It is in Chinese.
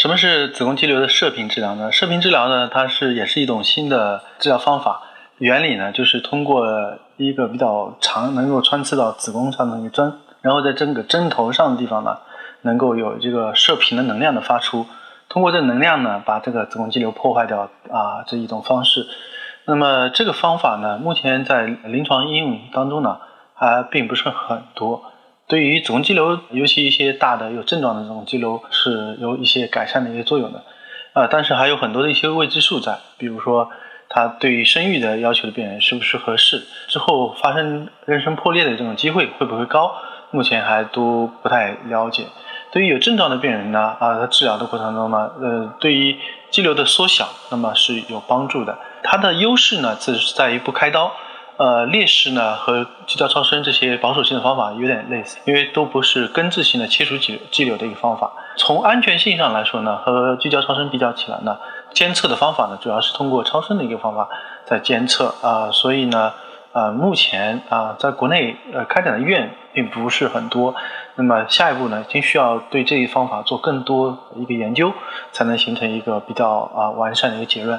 什么是子宫肌瘤的射频治疗呢？射频治疗呢，它是也是一种新的治疗方法。原理呢，就是通过一个比较长、能够穿刺到子宫上的一个针，然后在这个针头上的地方呢，能够有这个射频的能量的发出。通过这能量呢，把这个子宫肌瘤破坏掉啊，这一种方式。那么这个方法呢，目前在临床应用当中呢，还并不是很多。对于子宫肌瘤，尤其一些大的有症状的这种肌瘤，是有一些改善的一些作用的。啊，但是还有很多的一些未知数在，比如说，它对于生育的要求的病人是不是合适，之后发生妊娠破裂的这种机会会不会高，目前还都不太了解。对于有症状的病人呢，啊，在治疗的过程中呢，呃，对于肌瘤的缩小，那么是有帮助的。它的优势呢，是在于不开刀。呃，劣势呢和基调超声这些保守性的方法有点类似，因为都不是根治性的切除肌肌瘤的一个方法。从安全性上来说呢，和聚焦超声比较起来呢，监测的方法呢主要是通过超声的一个方法在监测啊，所以呢，呃，目前啊，在国内呃开展的医院并不是很多。那么下一步呢，就需要对这一方法做更多一个研究，才能形成一个比较啊完善的一个结论。